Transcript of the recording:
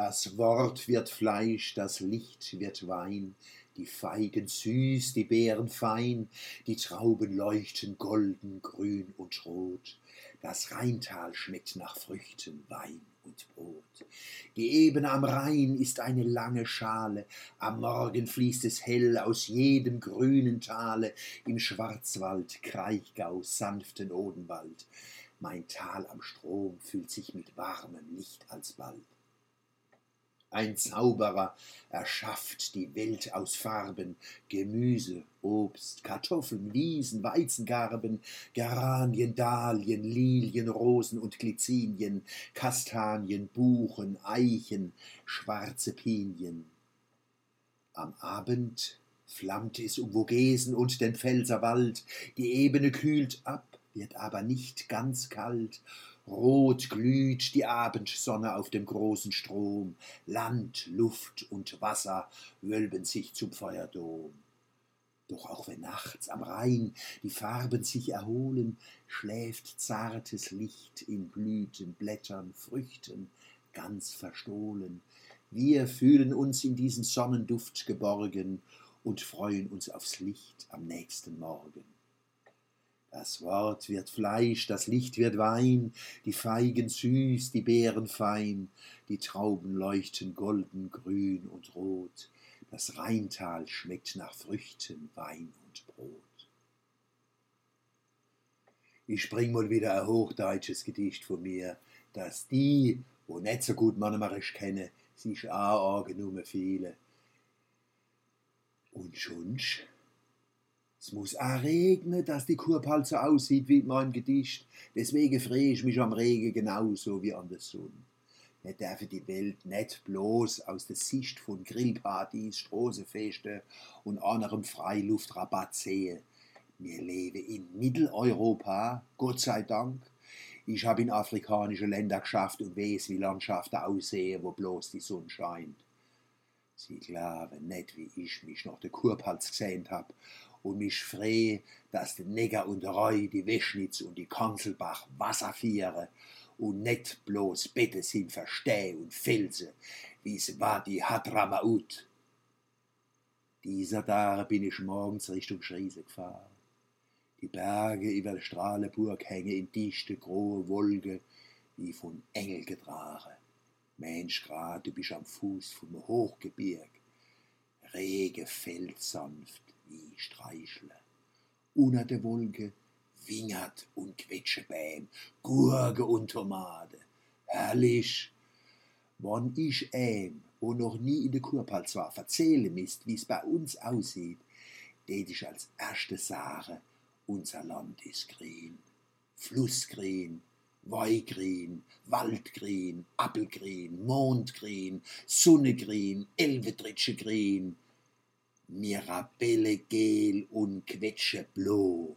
Das Wort wird Fleisch, das Licht wird Wein, die Feigen süß, die Beeren fein, die Trauben leuchten golden, grün und rot. Das Rheintal schmeckt nach Früchten, Wein und Brot. Die Ebene am Rhein ist eine lange Schale, am Morgen fließt es hell aus jedem grünen Tale, im Schwarzwald, Kraichgau, sanften Odenwald. Mein Tal am Strom füllt sich mit warmem Licht alsbald. Ein Zauberer erschafft die Welt aus Farben, Gemüse, Obst, Kartoffeln, Wiesen, Weizengarben, Geranien, Dahlien, Lilien, Rosen und Glycinien, Kastanien, Buchen, Eichen, schwarze Pinien. Am Abend flammt es um Vogesen und den Pfälzerwald, die Ebene kühlt ab, wird aber nicht ganz kalt, Rot glüht die Abendsonne auf dem großen Strom, Land, Luft und Wasser wölben sich zum Feuerdom. Doch auch wenn nachts am Rhein die Farben sich erholen, schläft zartes Licht in Blüten, Blättern, Früchten, ganz verstohlen. Wir fühlen uns in diesen Sonnenduft geborgen und freuen uns aufs Licht am nächsten Morgen. Das Wort wird Fleisch, das Licht wird Wein, die Feigen süß, die Beeren fein, die Trauben leuchten golden, grün und rot, das Rheintal schmeckt nach Früchten, Wein und Brot. Ich bring mal wieder ein hochdeutsches Gedicht von mir, dass die, wo nicht so gut Mannemarisch kenne, sich auch angenommen viele. Und schonst es muss auch regnen, dass die Kurpal so aussieht wie in meinem Gedicht. Deswegen freue ich mich am Regen genauso wie an der Sonne. Wir dürfen die Welt nicht bloß aus der Sicht von Grillpartys, Straßenfesten und anderem Freiluftrabatt sehen. Wir leben in Mitteleuropa, Gott sei Dank. Ich habe in afrikanische Länder geschafft und weiß, wie Landschaften aussehen, wo bloß die Sonne scheint. Sie glauben nicht, wie ich mich nach der Kurpalz gesehen habe und mich frei, dass der Neger und Reu, die Weschnitz und die Kanzelbach Wasser fiere und net bloß Bette sind Versteh und Felsen, wie es war die Hadramaut. Dieser Tag bin ich morgens Richtung Schriese gefahren. Die Berge über der Strahleburg hängen in dichte, grohe Wolke, wie von Engel getragen. Mensch, grad, du bist am Fuß vom Hochgebirg. Rege fällt sanft, wie streichle. Unter der Wolke wingert und quetsche Bäm, Gurke und Tomate. Herrlich! Wann ich ähm, wo noch nie in der Kurpalz war, verzähle mist, wie's bei uns aussieht, tät ich als erste Sache, unser Land ist grün. Flussgrün, Weihgrün, Waldgrün, Appelgrün, Mondgrün, Sonnegrün, Elvedritsche Grün, Mirabelle gel und quetsche blo.